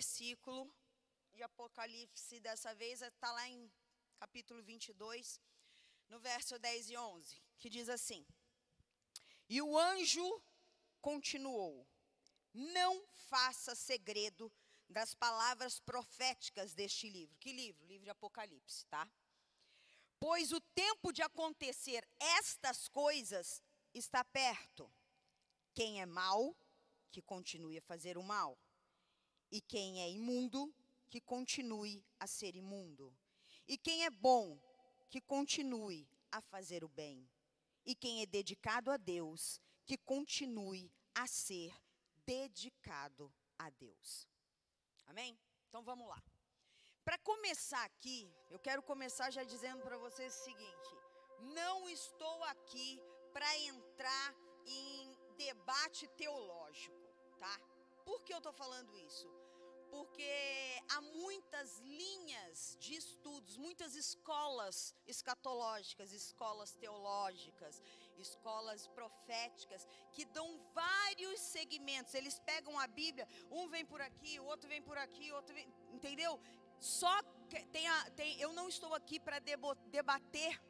versículo de Apocalipse, dessa vez está lá em capítulo 22, no verso 10 e 11, que diz assim: E o anjo continuou: Não faça segredo das palavras proféticas deste livro. Que livro? Livro de Apocalipse, tá? Pois o tempo de acontecer estas coisas está perto. Quem é mau, que continue a fazer o mal. E quem é imundo, que continue a ser imundo. E quem é bom, que continue a fazer o bem. E quem é dedicado a Deus, que continue a ser dedicado a Deus. Amém? Então vamos lá. Para começar aqui, eu quero começar já dizendo para vocês o seguinte: não estou aqui para entrar em debate teológico, tá? Por que eu estou falando isso? Porque há muitas linhas de estudos, muitas escolas escatológicas, escolas teológicas, escolas proféticas, que dão vários segmentos. Eles pegam a Bíblia, um vem por aqui, o outro vem por aqui, o outro vem. Entendeu? Só tem, a, tem eu não estou aqui para debater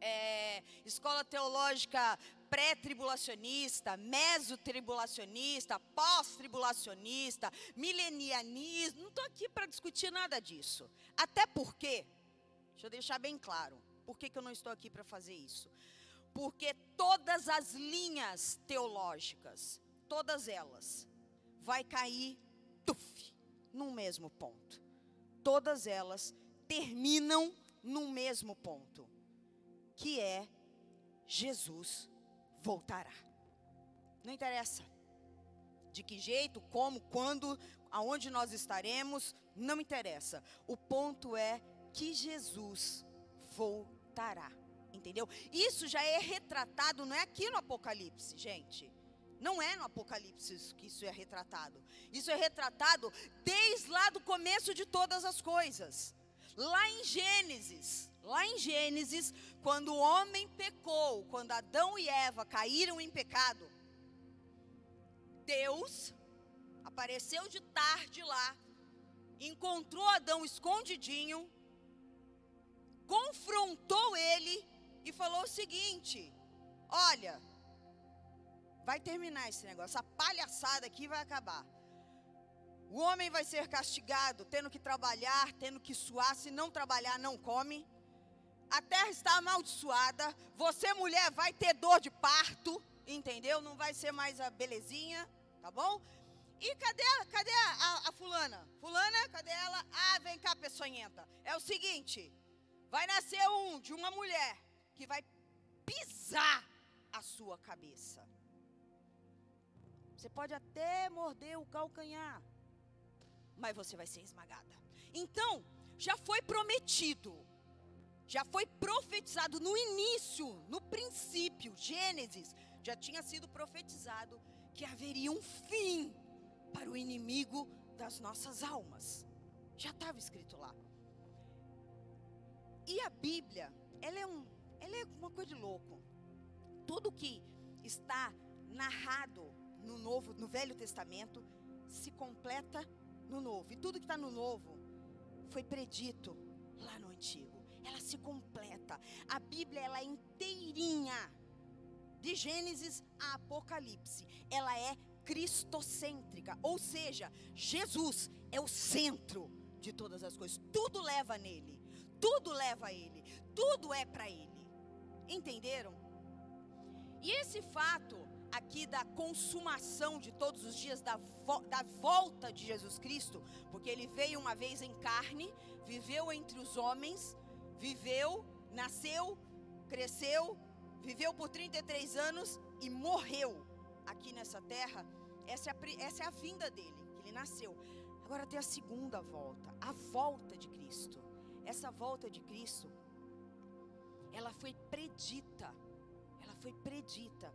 é, escola teológica pré-tribulacionista, mesotribulacionista, pós-tribulacionista, milenianismo. Não estou aqui para discutir nada disso. Até porque, deixa eu deixar bem claro, por que, que eu não estou aqui para fazer isso? Porque todas as linhas teológicas, todas elas, vai cair, tuf, no mesmo ponto. Todas elas terminam no mesmo ponto que é Jesus voltará. Não interessa de que jeito, como, quando, aonde nós estaremos, não interessa. O ponto é que Jesus voltará. Entendeu? Isso já é retratado, não é aqui no Apocalipse, gente. Não é no Apocalipse que isso é retratado. Isso é retratado desde lá do começo de todas as coisas. Lá em Gênesis, lá em Gênesis, quando o homem pecou, quando Adão e Eva caíram em pecado, Deus apareceu de tarde lá, encontrou Adão escondidinho, confrontou ele e falou o seguinte: Olha, vai terminar esse negócio, essa palhaçada aqui vai acabar. O homem vai ser castigado, tendo que trabalhar, tendo que suar. Se não trabalhar, não come. A terra está amaldiçoada. Você, mulher, vai ter dor de parto. Entendeu? Não vai ser mais a belezinha. Tá bom? E cadê, cadê a, a, a fulana? Fulana, cadê ela? Ah, vem cá, peçonhenta. É o seguinte: vai nascer um de uma mulher que vai pisar a sua cabeça. Você pode até morder o calcanhar, mas você vai ser esmagada. Então, já foi prometido, já foi profetizado no início, no princípio, Gênesis, já tinha sido profetizado que haveria um fim para o inimigo das nossas almas. Já estava escrito lá. E a Bíblia, ela é, um, ela é uma coisa de louco. Tudo que está narrado no Novo, no Velho Testamento, se completa no novo. E tudo que está no novo foi predito lá no antigo. Ela se completa. A Bíblia ela é inteirinha, de Gênesis a Apocalipse. Ela é cristocêntrica, ou seja, Jesus é o centro de todas as coisas. Tudo leva nele, tudo leva a ele, tudo é para ele. Entenderam? E esse fato aqui da consumação de todos os dias, da, vo da volta de Jesus Cristo, porque ele veio uma vez em carne, viveu entre os homens, viveu, nasceu, cresceu, viveu por 33 anos e morreu aqui nessa terra. Essa é a, essa é a vinda dele, que ele nasceu. Agora tem a segunda volta, a volta de Cristo. Essa volta de Cristo, ela foi predita. Ela foi predita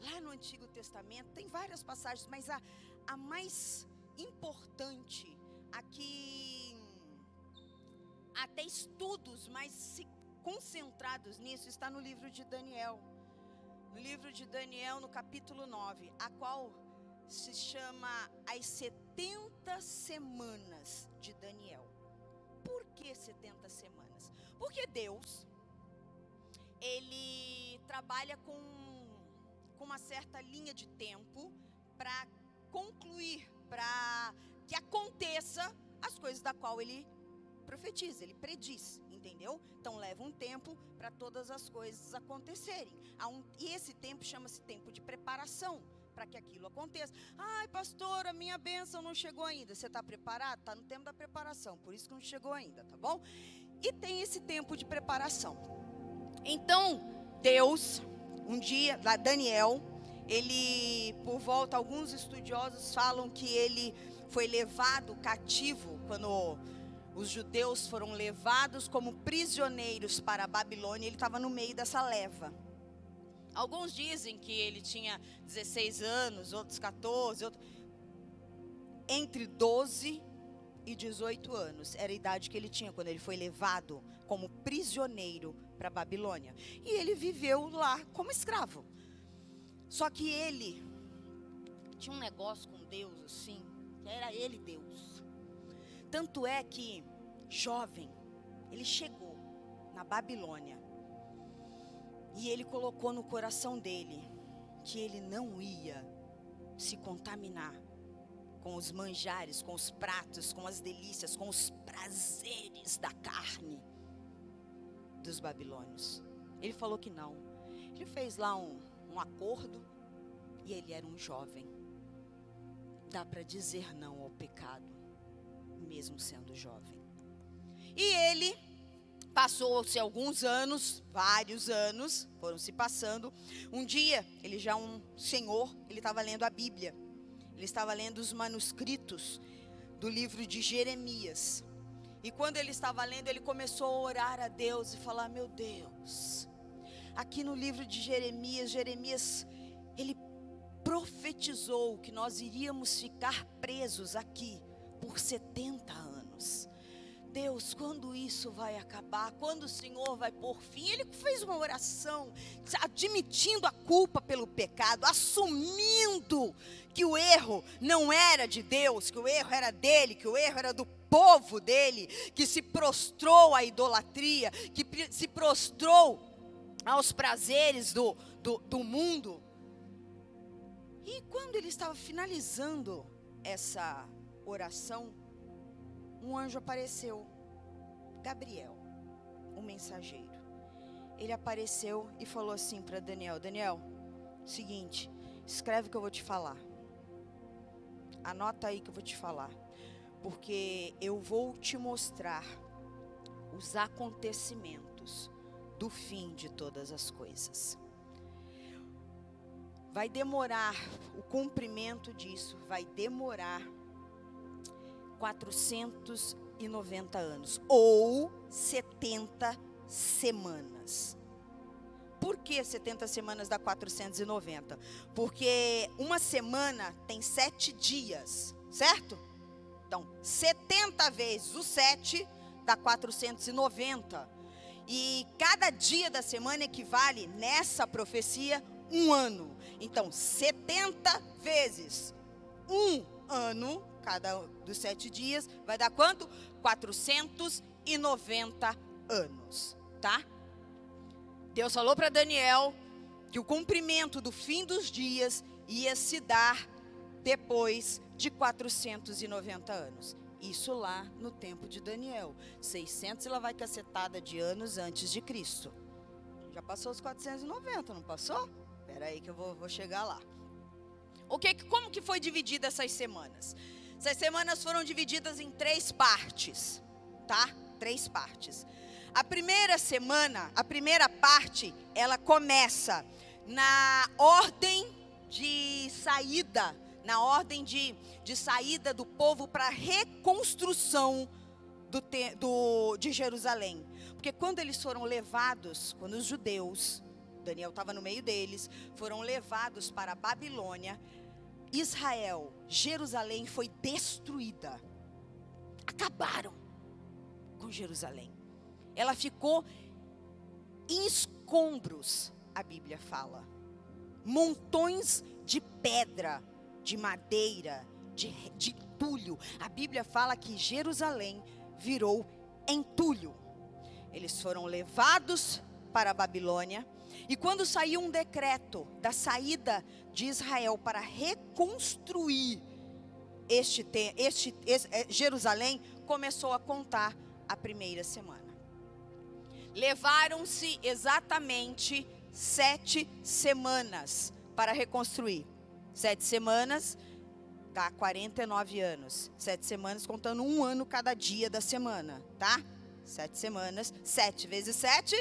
Lá no Antigo Testamento tem várias passagens, mas a, a mais importante, aqui até estudos mais concentrados nisso, está no livro de Daniel. No livro de Daniel, no capítulo 9, a qual se chama As 70 Semanas de Daniel. Por que 70 semanas? Porque Deus, ele trabalha com, com uma certa linha de tempo para concluir, para que aconteça as coisas da qual ele profetiza, ele prediz, entendeu? Então leva um tempo para todas as coisas acontecerem. Um, e esse tempo chama-se tempo de preparação para que aquilo aconteça. Ai, pastor, a minha bênção não chegou ainda. Você está preparado? Está no tempo da preparação, por isso que não chegou ainda, tá bom? E tem esse tempo de preparação. Então, Deus, um dia, Daniel, ele, por volta, alguns estudiosos falam que ele foi levado cativo quando os judeus foram levados como prisioneiros para a Babilônia, ele estava no meio dessa leva. Alguns dizem que ele tinha 16 anos, outros 14, outros... entre 12 e 18 anos. Era a idade que ele tinha quando ele foi levado como prisioneiro para a Babilônia. E ele viveu lá como escravo. Só que ele tinha um negócio com Deus assim, que era ele Deus. Tanto é que, jovem, ele chegou na Babilônia e ele colocou no coração dele que ele não ia se contaminar com os manjares, com os pratos, com as delícias, com os prazeres da carne dos babilônios. Ele falou que não. Ele fez lá um, um acordo e ele era um jovem. Dá para dizer não ao pecado, mesmo sendo jovem. E ele Passou-se alguns anos, vários anos, foram se passando. Um dia, ele já um senhor, ele estava lendo a Bíblia. Ele estava lendo os manuscritos do livro de Jeremias. E quando ele estava lendo, ele começou a orar a Deus e falar: "Meu Deus, aqui no livro de Jeremias, Jeremias ele profetizou que nós iríamos ficar presos aqui por 70 anos. Deus, quando isso vai acabar? Quando o Senhor vai por fim? Ele fez uma oração, admitindo a culpa pelo pecado, assumindo que o erro não era de Deus, que o erro era dele, que o erro era do povo dele, que se prostrou à idolatria, que se prostrou aos prazeres do, do, do mundo. E quando ele estava finalizando essa oração, um anjo apareceu, Gabriel, o mensageiro. Ele apareceu e falou assim para Daniel: Daniel, seguinte, escreve o que eu vou te falar. Anota aí que eu vou te falar, porque eu vou te mostrar os acontecimentos do fim de todas as coisas. Vai demorar o cumprimento disso, vai demorar 490 anos ou 70 semanas. Por que 70 semanas dá 490? Porque uma semana tem sete dias, certo? Então, 70 vezes o 7 dá 490. E cada dia da semana equivale, nessa profecia, um ano. Então, 70 vezes um ano cada dos sete dias, vai dar quanto? 490 anos, tá? Deus falou para Daniel que o cumprimento do fim dos dias ia se dar depois de 490 anos. Isso lá no tempo de Daniel. 600 e lá vai cacetada de anos antes de Cristo. Já passou os 490, não passou? Espera aí que eu vou, vou chegar lá. O que, como que foi dividida essas semanas? Essas semanas foram divididas em três partes, tá? Três partes. A primeira semana, a primeira parte, ela começa na ordem de saída, na ordem de, de saída do povo para reconstrução do, do, de Jerusalém. Porque quando eles foram levados, quando os judeus, Daniel estava no meio deles, foram levados para a Babilônia, Israel, Jerusalém foi destruída. Acabaram com Jerusalém. Ela ficou em escombros, a Bíblia fala. Montões de pedra de madeira, de, de entulho. A Bíblia fala que Jerusalém virou entulho. Eles foram levados para a Babilônia. E quando saiu um decreto da saída de Israel para reconstruir este, este, este eh, Jerusalém, começou a contar a primeira semana. Levaram-se exatamente sete semanas para reconstruir. Sete semanas dá 49 anos. Sete semanas contando um ano cada dia da semana, tá? Sete semanas, sete vezes sete,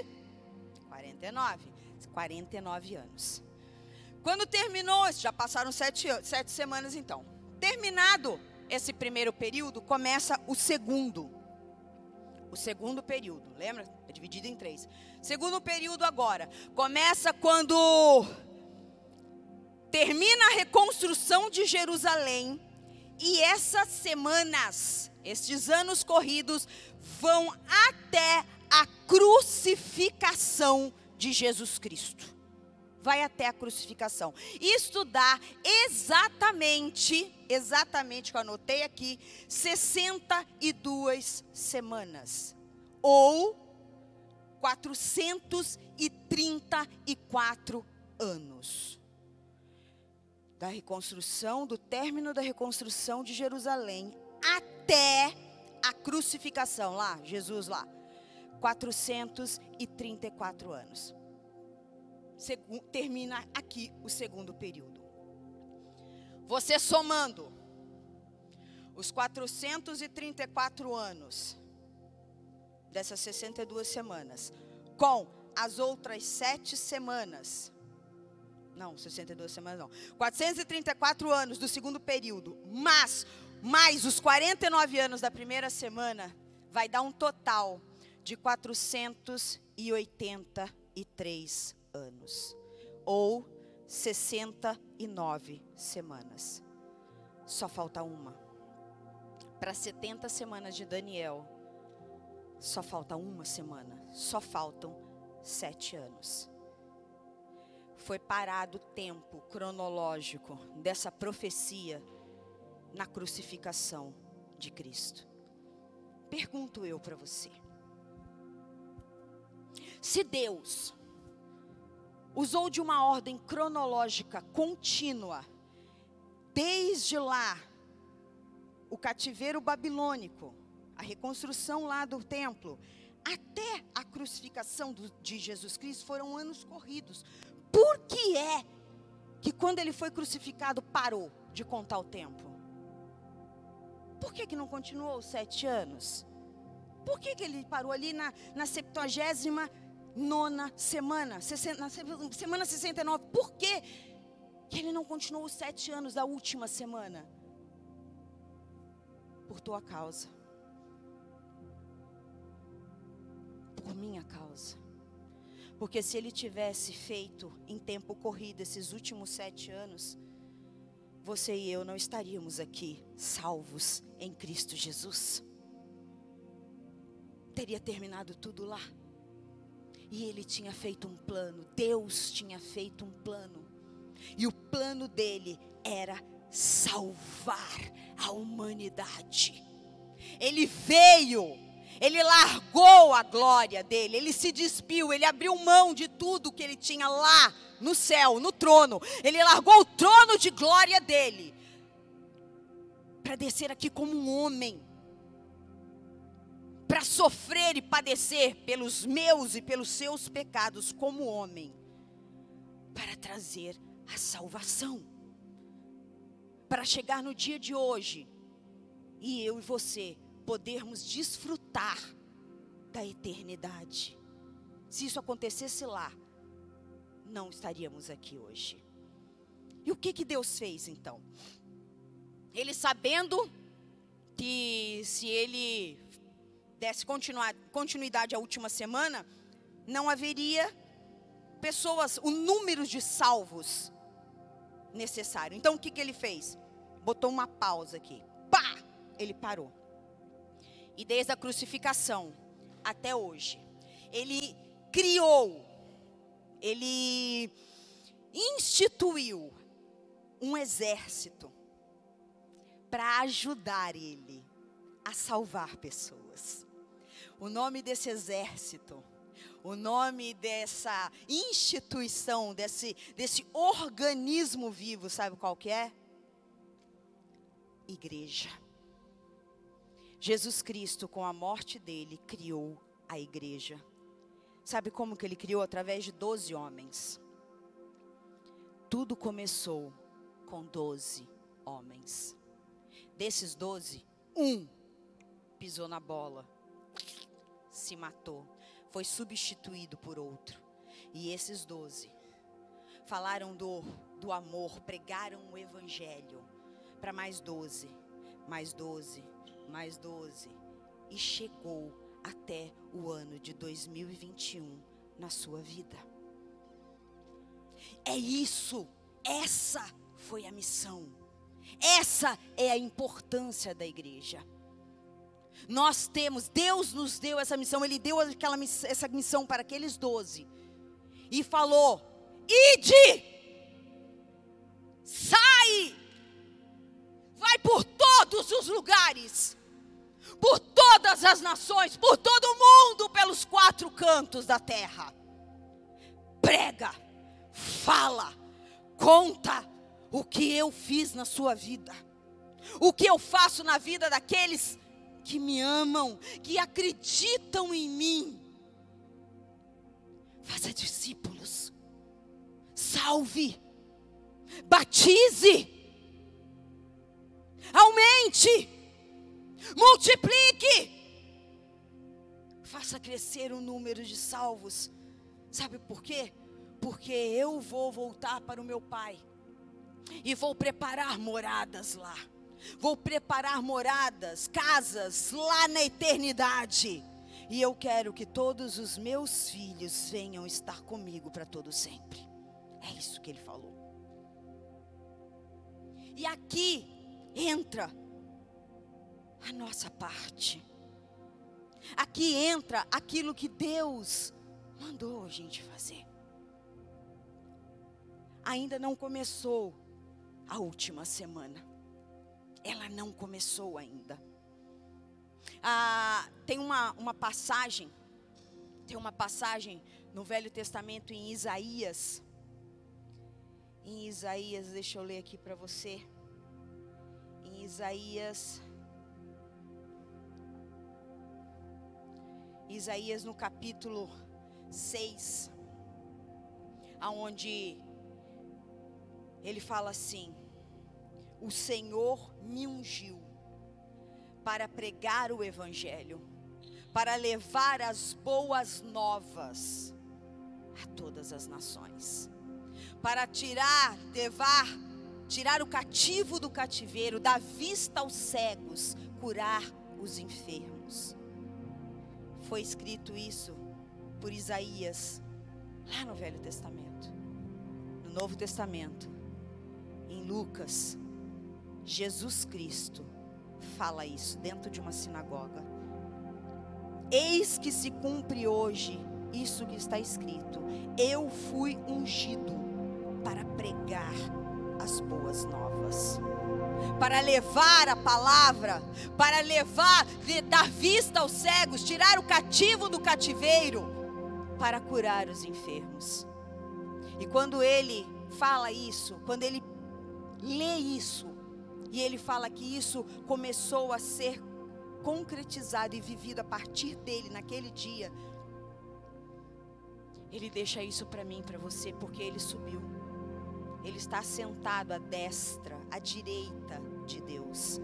49. 49 anos. Quando terminou, já passaram sete, sete semanas então. Terminado esse primeiro período, começa o segundo. O segundo período, lembra? É dividido em três. Segundo período agora. Começa quando termina a reconstrução de Jerusalém. E essas semanas, estes anos corridos, vão até a crucificação de Jesus Cristo. Vai até a crucificação. Isto dá exatamente, exatamente que eu anotei aqui, 62 semanas. Ou 434 anos. Da reconstrução, do término da reconstrução de Jerusalém até a crucificação lá, Jesus lá. 434 anos. Termina aqui o segundo período. Você somando os 434 anos dessas 62 semanas com as outras sete semanas. Não, 62 semanas não. 434 anos do segundo período, mas mais os 49 anos da primeira semana, vai dar um total de 483 anos, ou 69 semanas. Só falta uma. Para 70 semanas de Daniel, só falta uma semana. Só faltam sete anos. Foi parado o tempo cronológico dessa profecia na crucificação de Cristo. Pergunto eu para você. Se Deus usou de uma ordem cronológica contínua, desde lá, o cativeiro babilônico, a reconstrução lá do templo, até a crucificação do, de Jesus Cristo, foram anos corridos. Por que é que quando ele foi crucificado parou de contar o tempo? Por que, que não continuou sete anos? Por que, que ele parou ali na, na 79 nona semana, na semana 69. Por que que ele não continuou os sete anos da última semana? Por tua causa. Por minha causa. Porque se ele tivesse feito em tempo corrido esses últimos sete anos, você e eu não estaríamos aqui salvos em Cristo Jesus. Teria terminado tudo lá. E ele tinha feito um plano, Deus tinha feito um plano. E o plano dele era salvar a humanidade. Ele veio, ele largou a glória dele, ele se despiu, ele abriu mão de tudo que ele tinha lá no céu, no trono. Ele largou o trono de glória dele para descer aqui como um homem para sofrer e padecer pelos meus e pelos seus pecados como homem, para trazer a salvação. Para chegar no dia de hoje e eu e você podermos desfrutar da eternidade. Se isso acontecesse lá, não estaríamos aqui hoje. E o que que Deus fez então? Ele sabendo que se ele desse continuidade à última semana, não haveria pessoas, o número de salvos necessário. Então o que, que ele fez? Botou uma pausa aqui. Pá! Ele parou. E desde a crucificação até hoje, ele criou, ele instituiu um exército para ajudar ele a salvar pessoas. O nome desse exército, o nome dessa instituição, desse, desse organismo vivo, sabe qual que é? Igreja. Jesus Cristo, com a morte dele, criou a igreja. Sabe como que ele criou? Através de doze homens. Tudo começou com doze homens. Desses doze, um pisou na bola, se matou, foi substituído por outro. E esses doze falaram do, do amor, pregaram o evangelho para mais doze, mais doze, mais doze. E chegou até o ano de 2021 na sua vida. É isso, essa foi a missão. Essa é a importância da igreja. Nós temos, Deus nos deu essa missão, Ele deu aquela, essa missão para aqueles doze. E falou: ide, sai, vai por todos os lugares, por todas as nações, por todo o mundo, pelos quatro cantos da terra. Prega, fala, conta o que eu fiz na sua vida, o que eu faço na vida daqueles que me amam, que acreditam em mim. Faça discípulos, salve, batize, aumente, multiplique, faça crescer o número de salvos. Sabe por quê? Porque eu vou voltar para o meu Pai e vou preparar moradas lá. Vou preparar moradas, casas lá na eternidade. E eu quero que todos os meus filhos venham estar comigo para todo sempre. É isso que ele falou. E aqui entra a nossa parte. Aqui entra aquilo que Deus mandou a gente fazer. Ainda não começou a última semana. Ela não começou ainda. Ah, tem uma, uma passagem, tem uma passagem no Velho Testamento em Isaías. Em Isaías, deixa eu ler aqui para você. Em Isaías. Isaías no capítulo 6, aonde ele fala assim: O Senhor me ungiu para pregar o Evangelho, para levar as boas novas a todas as nações, para tirar, levar, tirar o cativo do cativeiro, dar vista aos cegos, curar os enfermos. Foi escrito isso por Isaías, lá no Velho Testamento. No Novo Testamento, em Lucas, Jesus Cristo fala isso dentro de uma sinagoga. Eis que se cumpre hoje isso que está escrito: Eu fui ungido para pregar as boas novas, para levar a palavra, para levar, dar vista aos cegos, tirar o cativo do cativeiro, para curar os enfermos. E quando ele fala isso, quando ele lê isso, e ele fala que isso começou a ser concretizado e vivido a partir dele naquele dia. Ele deixa isso para mim, para você, porque ele subiu. Ele está sentado à destra, à direita de Deus.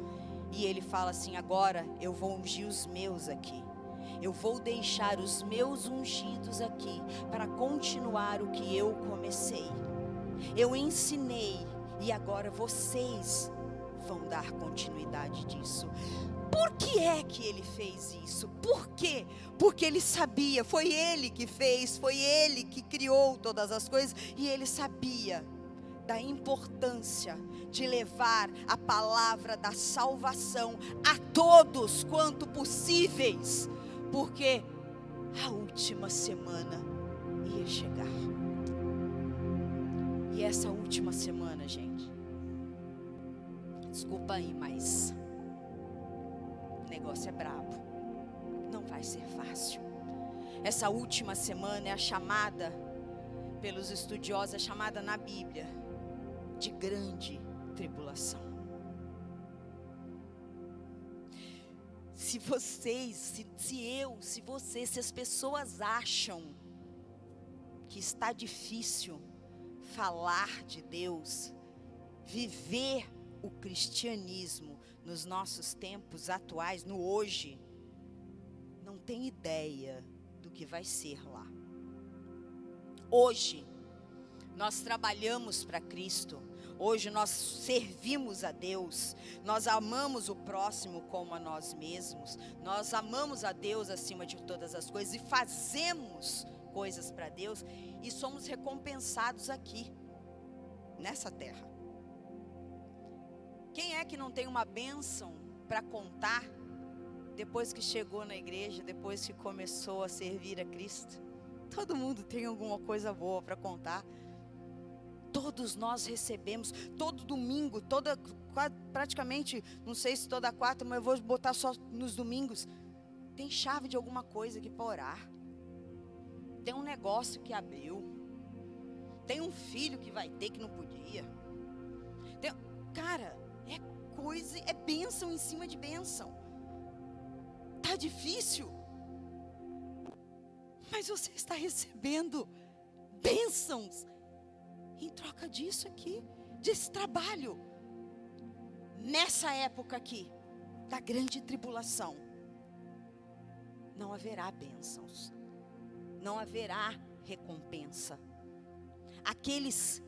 E ele fala assim: agora eu vou ungir os meus aqui. Eu vou deixar os meus ungidos aqui para continuar o que eu comecei. Eu ensinei e agora vocês vão dar continuidade disso. Por que é que ele fez isso? Por quê? Porque ele sabia, foi ele que fez, foi ele que criou todas as coisas e ele sabia da importância de levar a palavra da salvação a todos quanto possíveis, porque a última semana ia chegar. E essa última semana, gente, Desculpa aí, mas o negócio é brabo. Não vai ser fácil. Essa última semana é a chamada pelos estudiosos, é chamada na Bíblia de grande tribulação. Se vocês, se, se eu, se vocês, se as pessoas acham que está difícil falar de Deus, viver o cristianismo nos nossos tempos atuais, no hoje, não tem ideia do que vai ser lá. Hoje, nós trabalhamos para Cristo. Hoje nós servimos a Deus, nós amamos o próximo como a nós mesmos, nós amamos a Deus acima de todas as coisas e fazemos coisas para Deus e somos recompensados aqui, nessa terra. Quem é que não tem uma bênção para contar depois que chegou na igreja, depois que começou a servir a Cristo? Todo mundo tem alguma coisa boa para contar. Todos nós recebemos, todo domingo, toda, praticamente, não sei se toda quarta, mas eu vou botar só nos domingos. Tem chave de alguma coisa aqui para orar. Tem um negócio que abriu. Tem um filho que vai ter que não podia. Tem, cara, coisa, é bênção em cima de bênção. Tá difícil. Mas você está recebendo bênçãos em troca disso aqui, desse trabalho. Nessa época aqui, da grande tribulação, não haverá bênçãos, não haverá recompensa. Aqueles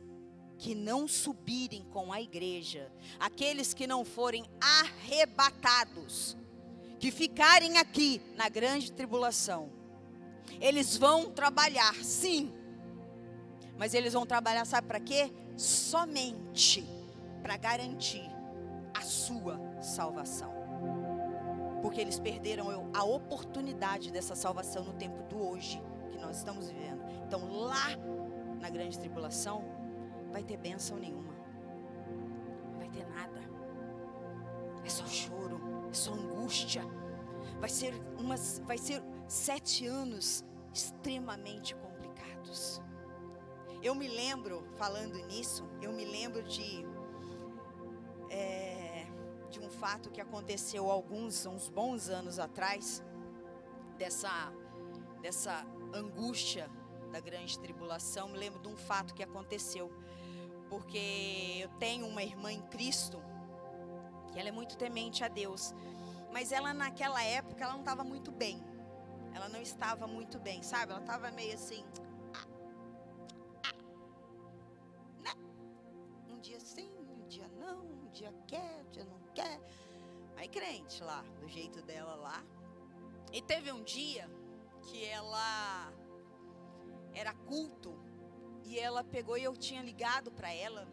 que não subirem com a igreja, aqueles que não forem arrebatados, que ficarem aqui na grande tribulação, eles vão trabalhar, sim, mas eles vão trabalhar, sabe para quê? Somente para garantir a sua salvação. Porque eles perderam a oportunidade dessa salvação no tempo do hoje que nós estamos vivendo. Então, lá na grande tribulação, vai ter bênção nenhuma. Não vai ter nada. É só choro, é só angústia. Vai ser umas, vai ser sete anos extremamente complicados. Eu me lembro, falando nisso, eu me lembro de, é, de um fato que aconteceu alguns, uns bons anos atrás, dessa, dessa angústia da grande tribulação. Me lembro de um fato que aconteceu, porque eu tenho uma irmã em Cristo, que ela é muito temente a Deus, mas ela naquela época ela não estava muito bem. Ela não estava muito bem, sabe? Ela estava meio assim, dia quer, um dia não quer. Aí crente lá, do jeito dela lá. E teve um dia que ela era culto e ela pegou e eu tinha ligado para ela,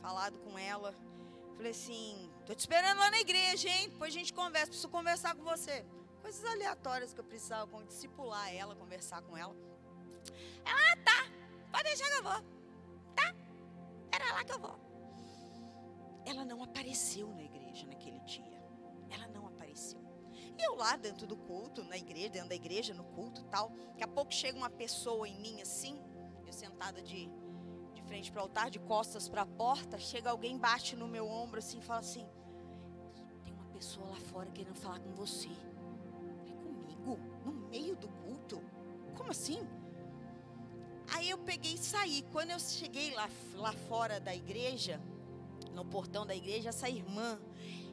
falado com ela. Falei assim: "Tô te esperando lá na igreja, hein? Depois a gente conversa, preciso conversar com você". Coisas aleatórias que eu precisava como discipular ela, conversar com ela. Ela, ah, tá. Pode deixar que eu vou. Tá? Era lá que eu vou ela não apareceu na igreja naquele dia. Ela não apareceu. E eu lá dentro do culto, na igreja, dentro da igreja, no culto tal. Daqui a pouco chega uma pessoa em mim assim, eu sentada de, de frente para o altar, de costas para a porta. Chega alguém, bate no meu ombro assim e fala assim: Tem uma pessoa lá fora querendo falar com você. É comigo? No meio do culto? Como assim? Aí eu peguei e saí. Quando eu cheguei lá, lá fora da igreja, no portão da igreja, essa irmã,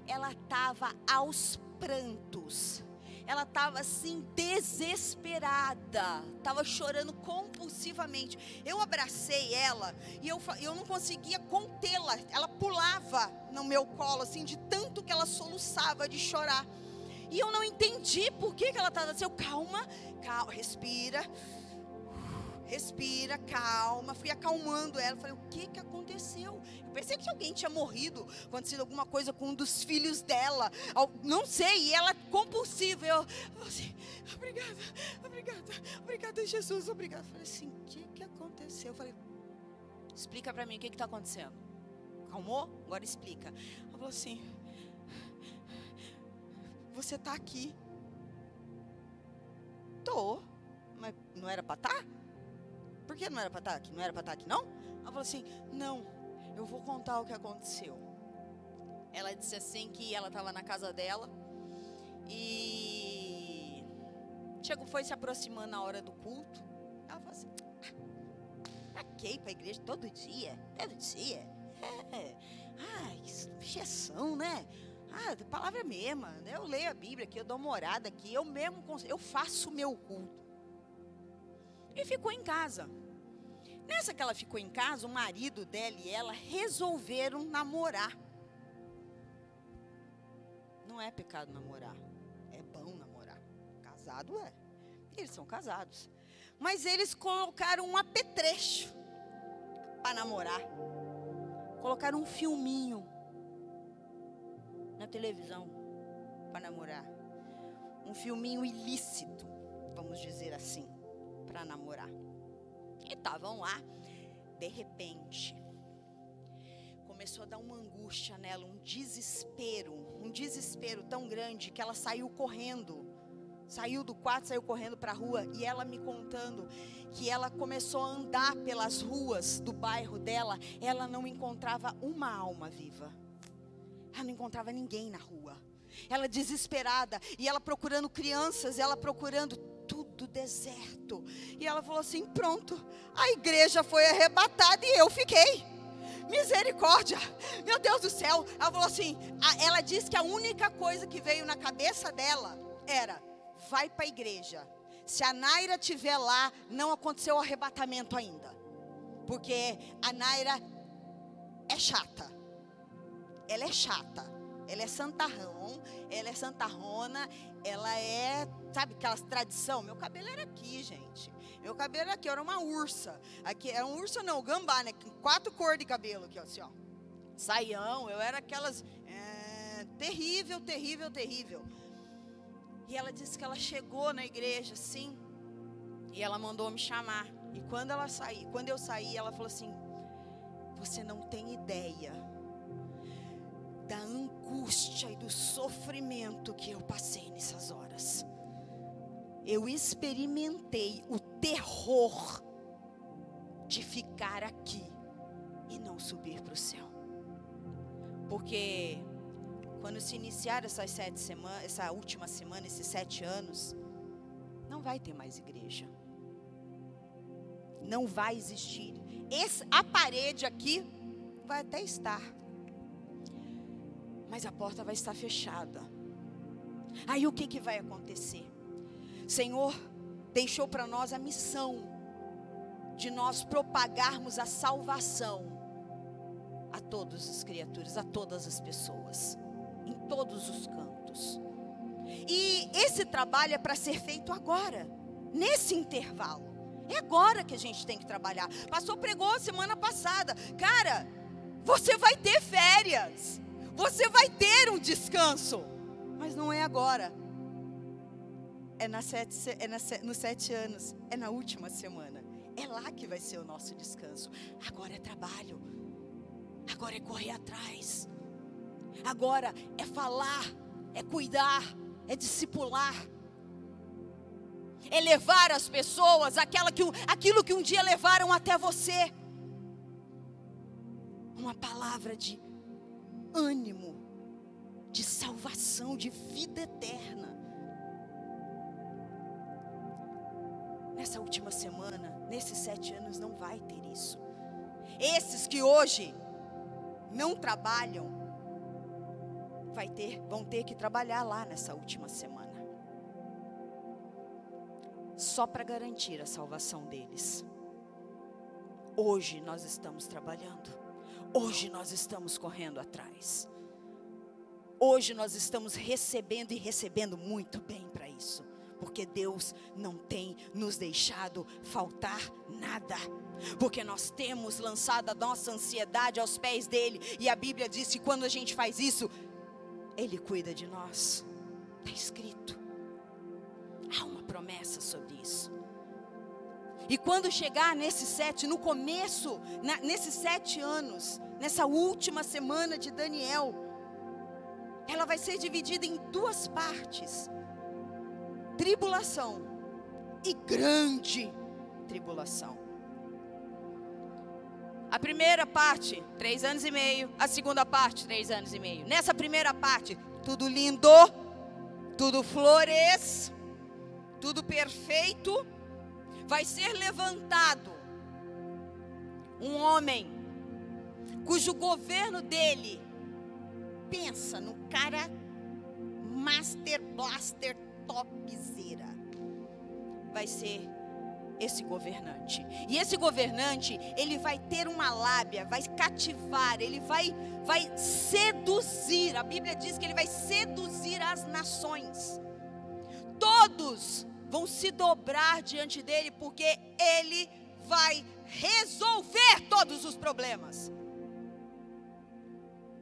ela estava aos prantos. Ela estava assim desesperada, estava chorando compulsivamente. Eu abracei ela e eu, eu não conseguia contê-la. Ela pulava no meu colo, assim, de tanto que ela soluçava de chorar. E eu não entendi por que, que ela estava assim. Eu, calma, calma, respira respira, calma. Fui acalmando ela. Falei, o que, que aconteceu? Pensei que alguém tinha morrido, acontecido alguma coisa com um dos filhos dela. Não sei, e ela é compulsiva. Eu, assim, obrigada, obrigada, obrigada, Jesus, obrigada. Falei assim, o que, que aconteceu? Eu falei, explica para mim o que está acontecendo. Acalmou? Agora explica. Ela falou assim: Você está aqui. Tô. Mas não era para estar? Tá? Por que não era para estar tá aqui? Não era para estar tá aqui, não? Ela falou assim: Não, eu vou contar o que aconteceu. Ela disse assim que ela estava na casa dela e chegou, foi se aproximando na hora do culto. Ela falou assim: Pra que para a igreja todo dia? Todo dia? É. Ai, objeção, né? Ah, a palavra é mesma. Eu leio a Bíblia aqui, eu dou uma orada aqui, eu mesmo eu faço o meu culto. E ficou em casa. Nessa que ela ficou em casa, o marido dela e ela resolveram namorar. Não é pecado namorar. É bom namorar. Casado é. Eles são casados. Mas eles colocaram um apetrecho para namorar. Colocaram um filminho na televisão para namorar. Um filminho ilícito, vamos dizer assim, para namorar. E estavam lá, de repente, começou a dar uma angústia nela, um desespero, um desespero tão grande que ela saiu correndo Saiu do quarto, saiu correndo para a rua e ela me contando que ela começou a andar pelas ruas do bairro dela, ela não encontrava uma alma viva. Ela não encontrava ninguém na rua. Ela desesperada e ela procurando crianças, ela procurando tudo deserto. E ela falou assim: "Pronto, a igreja foi arrebatada e eu fiquei." Misericórdia, meu Deus do céu. Ela falou assim: ela disse que a única coisa que veio na cabeça dela era vai para a igreja. Se a Naira estiver lá, não aconteceu o arrebatamento ainda. Porque a Naira é chata. Ela é chata. Ela é santarrão, ela é santarrona, ela é, sabe, aquelas tradição. Meu cabelo era aqui, gente. Meu cabelo era aqui, eu era uma ursa. Aqui, era um urso não, gambá, né? Quatro cores de cabelo aqui, ó, assim, ó. Saião, eu era aquelas. É, terrível, terrível, terrível. E ela disse que ela chegou na igreja assim, e ela mandou me chamar. E quando ela saí, quando eu saí, ela falou assim: "Você não tem ideia da angústia e do sofrimento que eu passei nessas horas. Eu experimentei o terror de ficar aqui e não subir para o céu. Porque quando se iniciar essas sete semanas, essa última semana, esses sete anos, não vai ter mais igreja. Não vai existir. Esse, a parede aqui vai até estar, mas a porta vai estar fechada. Aí o que, que vai acontecer? Senhor deixou para nós a missão de nós propagarmos a salvação a todas as criaturas, a todas as pessoas em todos os cantos. E esse trabalho é para ser feito agora, nesse intervalo. É agora que a gente tem que trabalhar. Pastor pregou semana passada. Cara, você vai ter férias. Você vai ter um descanso. Mas não é agora. É, na sete, é na, nos sete anos. É na última semana. É lá que vai ser o nosso descanso. Agora é trabalho. Agora é correr atrás. Agora é falar, é cuidar, é discipular. É levar as pessoas aquela que, aquilo que um dia levaram até você. Uma palavra de ânimo, de salvação, de vida eterna. Nessa última semana, nesses sete anos, não vai ter isso. Esses que hoje não trabalham, vai ter, vão ter que trabalhar lá nessa última semana. Só para garantir a salvação deles. Hoje nós estamos trabalhando. Hoje nós estamos correndo atrás. Hoje nós estamos recebendo e recebendo muito bem para isso. Porque Deus não tem nos deixado faltar nada. Porque nós temos lançado a nossa ansiedade aos pés dele. E a Bíblia diz que quando a gente faz isso, ele cuida de nós. Está escrito. Há uma promessa sobre isso. E quando chegar nesses sete, no começo, na, nesses sete anos, nessa última semana de Daniel, ela vai ser dividida em duas partes: tribulação e grande tribulação. A primeira parte, três anos e meio. A segunda parte, três anos e meio. Nessa primeira parte, tudo lindo, tudo flores, tudo perfeito. Vai ser levantado um homem cujo governo dele pensa no cara master blaster topzera. Vai ser esse governante. E esse governante, ele vai ter uma lábia, vai cativar, ele vai vai seduzir. A Bíblia diz que ele vai seduzir as nações. Todos vão se dobrar diante dele porque ele vai resolver todos os problemas.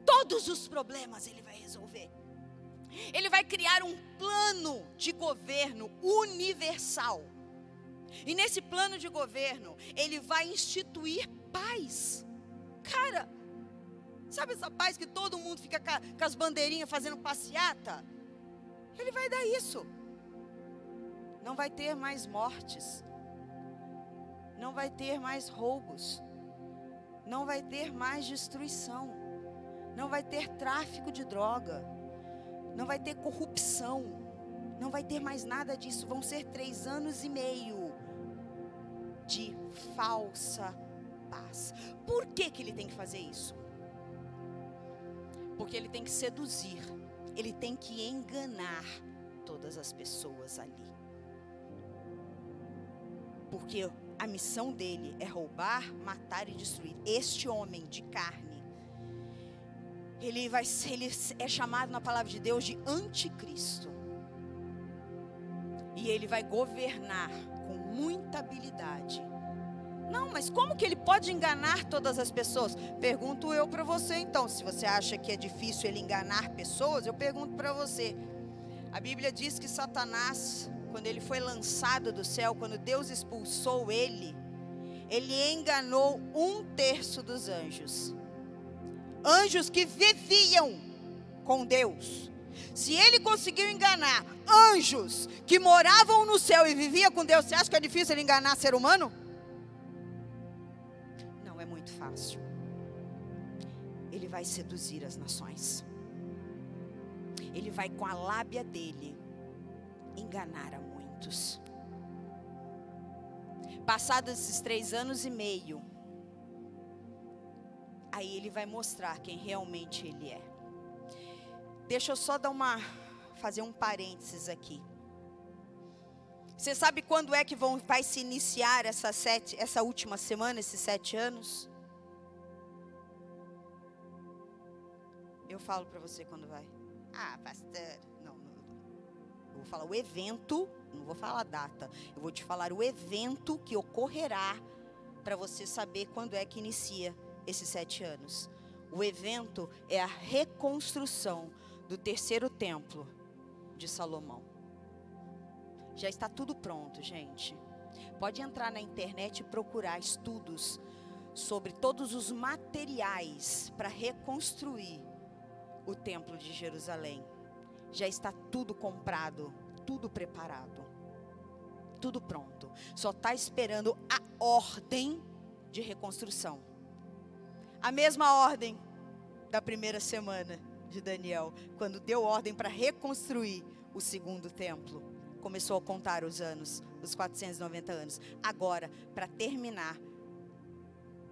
Todos os problemas ele vai resolver. Ele vai criar um plano de governo universal e nesse plano de governo, ele vai instituir paz. Cara, sabe essa paz que todo mundo fica com as bandeirinhas fazendo passeata? Ele vai dar isso. Não vai ter mais mortes. Não vai ter mais roubos. Não vai ter mais destruição. Não vai ter tráfico de droga. Não vai ter corrupção. Não vai ter mais nada disso. Vão ser três anos e meio de falsa paz. Por que, que ele tem que fazer isso? Porque ele tem que seduzir, ele tem que enganar todas as pessoas ali. Porque a missão dele é roubar, matar e destruir. Este homem de carne, ele vai ele é chamado na palavra de Deus de anticristo. E ele vai governar com muita habilidade. Não, mas como que ele pode enganar todas as pessoas? Pergunto eu para você então. Se você acha que é difícil ele enganar pessoas, eu pergunto para você. A Bíblia diz que Satanás, quando ele foi lançado do céu, quando Deus expulsou ele, ele enganou um terço dos anjos. Anjos que viviam com Deus. Se ele conseguiu enganar anjos que moravam no céu e viviam com Deus, você acha que é difícil ele enganar ser humano? Não é muito fácil. Ele vai seduzir as nações. Ele vai com a lábia dele enganar a muitos. Passados esses três anos e meio, aí ele vai mostrar quem realmente ele é. Deixa eu só dar uma fazer um parênteses aqui. Você sabe quando é que vão, vai se iniciar essa, sete, essa última semana, esses sete anos? Eu falo para você quando vai. Ah, pastor. Não, não, Eu vou falar o evento, não vou falar a data. Eu vou te falar o evento que ocorrerá para você saber quando é que inicia esses sete anos. O evento é a reconstrução do terceiro templo de Salomão. Já está tudo pronto, gente. Pode entrar na internet e procurar estudos sobre todos os materiais para reconstruir o templo de Jerusalém. Já está tudo comprado, tudo preparado, tudo pronto. Só está esperando a ordem de reconstrução. A mesma ordem da primeira semana de Daniel, quando deu ordem para reconstruir o segundo templo. Começou a contar os anos, os 490 anos. Agora, para terminar,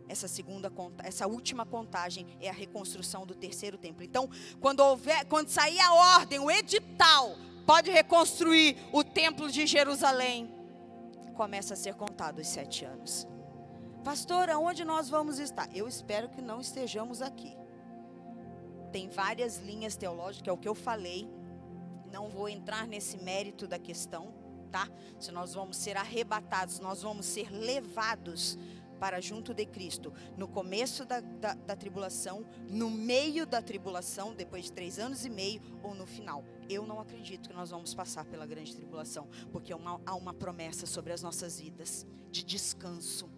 essa segunda essa última contagem é a reconstrução do terceiro templo. Então, quando houver, quando sair a ordem, o edital, pode reconstruir o templo de Jerusalém, começa a ser contado os sete anos. Pastor, aonde nós vamos estar? Eu espero que não estejamos aqui tem várias linhas teológicas, é o que eu falei. Não vou entrar nesse mérito da questão, tá? Se nós vamos ser arrebatados, nós vamos ser levados para junto de Cristo, no começo da, da, da, tribulação, no meio da tribulação, depois de três anos e meio, ou no final. Eu não acredito que nós vamos passar pela grande tribulação, porque uma, há uma promessa sobre as nossas vidas de descanso,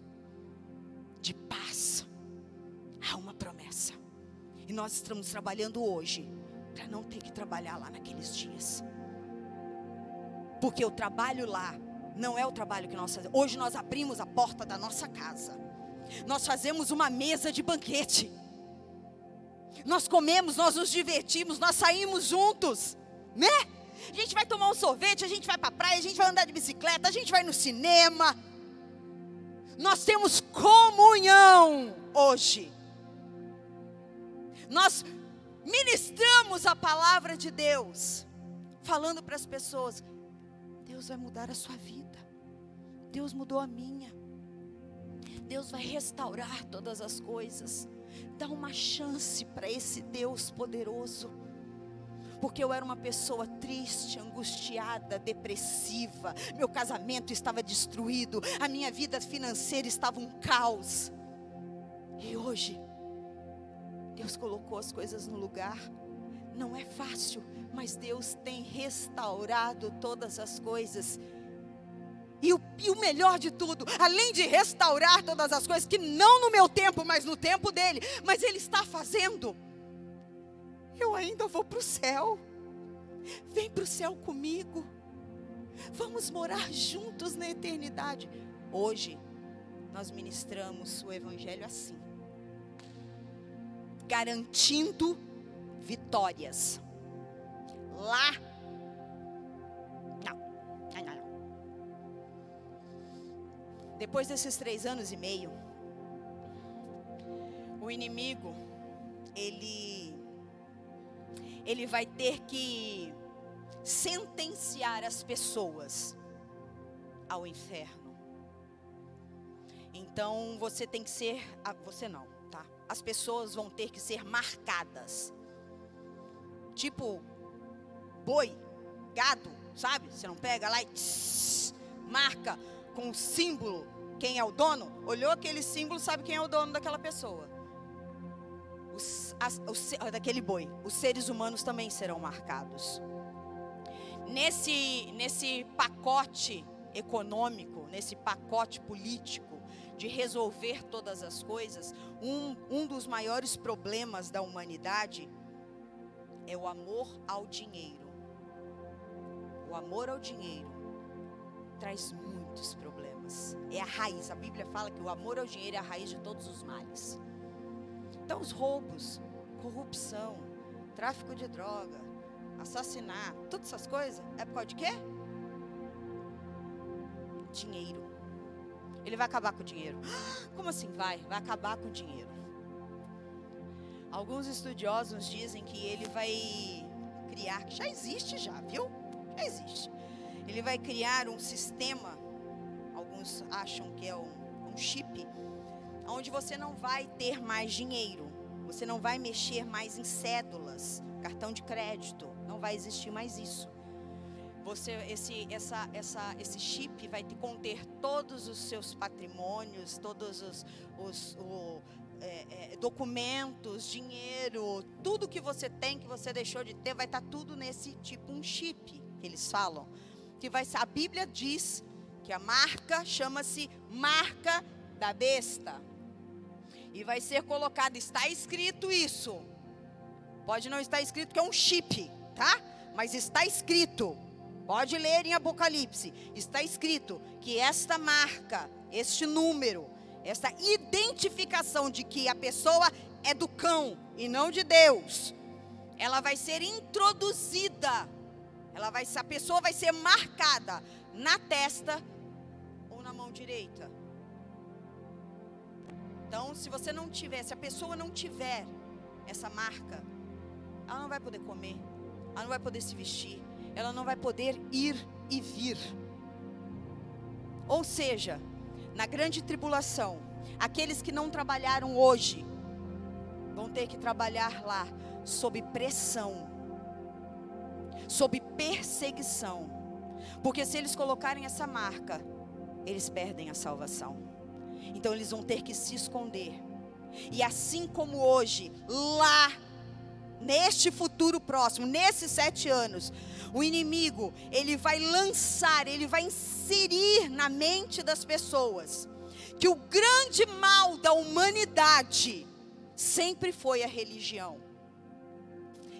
de paz. Há uma promessa. E nós estamos trabalhando hoje para não ter que trabalhar lá naqueles dias. Porque o trabalho lá não é o trabalho que nós fazemos. Hoje nós abrimos a porta da nossa casa. Nós fazemos uma mesa de banquete. Nós comemos, nós nos divertimos, nós saímos juntos, né? A gente vai tomar um sorvete, a gente vai para a praia, a gente vai andar de bicicleta, a gente vai no cinema. Nós temos comunhão hoje. Nós ministramos a palavra de Deus, falando para as pessoas: Deus vai mudar a sua vida. Deus mudou a minha. Deus vai restaurar todas as coisas. Dá uma chance para esse Deus poderoso. Porque eu era uma pessoa triste, angustiada, depressiva. Meu casamento estava destruído. A minha vida financeira estava um caos. E hoje, Deus colocou as coisas no lugar. Não é fácil, mas Deus tem restaurado todas as coisas. E o, e o, melhor de tudo, além de restaurar todas as coisas, que não no meu tempo, mas no tempo dele, mas ele está fazendo, eu ainda vou para o céu. Vem para o céu comigo. Vamos morar juntos na eternidade. Hoje, nós ministramos o Evangelho assim, garantindo vitórias. Lá, não, não, não. Depois desses três anos e meio, o inimigo, ele, ele vai ter que sentenciar as pessoas ao inferno. Então você tem que ser, ah, você não, tá? As pessoas vão ter que ser marcadas. Tipo boi, gado, sabe? Você não pega lá e tss, marca com o símbolo quem é o dono. Olhou aquele símbolo, sabe quem é o dono daquela pessoa. Os, as, os, daquele boi. Os seres humanos também serão marcados. Nesse, nesse pacote econômico, nesse pacote político de resolver todas as coisas, um, um dos maiores problemas da humanidade é o amor ao dinheiro o amor ao dinheiro traz muitos problemas. É a raiz. A Bíblia fala que o amor ao dinheiro é a raiz de todos os males. Então, os roubos, corrupção, tráfico de droga, assassinato, todas essas coisas, é por causa de quê? Dinheiro. Ele vai acabar com o dinheiro. Como assim vai? Vai acabar com o dinheiro. Alguns estudiosos dizem que ele vai criar, que já existe já, viu? existe. Ele vai criar um sistema, alguns acham que é um, um chip, onde você não vai ter mais dinheiro, você não vai mexer mais em cédulas, cartão de crédito, não vai existir mais isso. Você, esse, essa, essa, esse chip vai te conter todos os seus patrimônios, todos os, os o, é, é, documentos, dinheiro, tudo que você tem, que você deixou de ter, vai estar tá tudo nesse tipo um chip que eles falam, que vai a Bíblia diz que a marca chama-se marca da besta. E vai ser colocado, está escrito isso. Pode não estar escrito que é um chip, tá? Mas está escrito. Pode ler em Apocalipse. Está escrito que esta marca, este número, essa identificação de que a pessoa é do cão e não de Deus, ela vai ser introduzida ela vai, a pessoa vai ser marcada na testa ou na mão direita. Então, se você não tiver, se a pessoa não tiver essa marca, ela não vai poder comer, ela não vai poder se vestir, ela não vai poder ir e vir. Ou seja, na grande tribulação, aqueles que não trabalharam hoje vão ter que trabalhar lá sob pressão sob perseguição. Porque se eles colocarem essa marca, eles perdem a salvação. Então eles vão ter que se esconder. E assim como hoje, lá, neste futuro próximo, nesses sete anos, o inimigo, ele vai lançar, ele vai inserir na mente das pessoas que o grande mal da humanidade sempre foi a religião,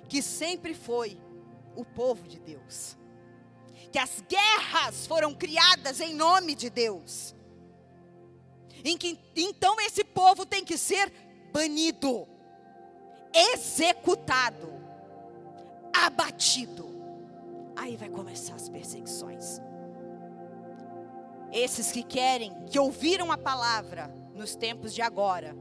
que sempre foi o povo de Deus, que as guerras foram criadas em nome de Deus, em que então esse povo tem que ser banido, executado, abatido. Aí vai começar as perseguições. Esses que querem, que ouviram a palavra nos tempos de agora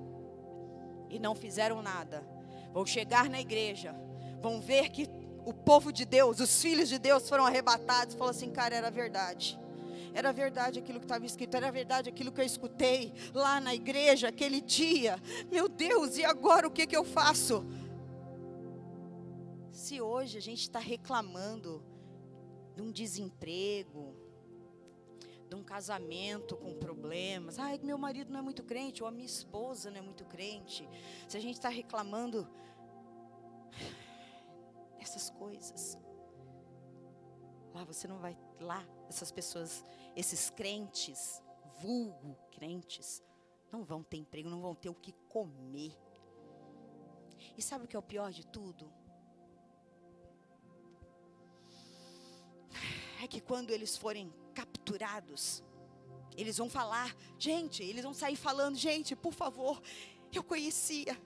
e não fizeram nada, vão chegar na igreja, vão ver que o povo de Deus, os filhos de Deus foram arrebatados falam assim: cara, era verdade. Era verdade aquilo que estava escrito, era verdade aquilo que eu escutei lá na igreja aquele dia. Meu Deus, e agora o que, que eu faço? Se hoje a gente está reclamando de um desemprego, de um casamento com problemas, ai, meu marido não é muito crente, ou a minha esposa não é muito crente, se a gente está reclamando dessas coisas, lá você não vai, lá essas pessoas esses crentes, vulgo crentes, não vão ter emprego, não vão ter o que comer. E sabe o que é o pior de tudo? É que quando eles forem capturados, eles vão falar, gente, eles vão sair falando, gente, por favor, eu conhecia,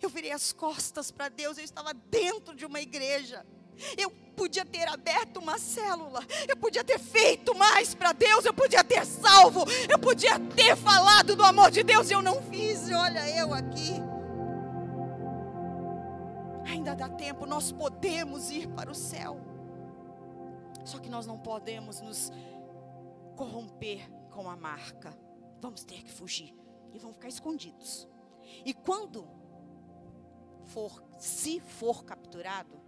eu virei as costas para Deus, eu estava dentro de uma igreja, eu podia ter aberto uma célula, eu podia ter feito mais para Deus, eu podia ter salvo, eu podia ter falado do amor de Deus e eu não fiz. Olha eu aqui. Ainda dá tempo, nós podemos ir para o céu. Só que nós não podemos nos corromper com a marca. Vamos ter que fugir e vamos ficar escondidos. E quando for, se for capturado,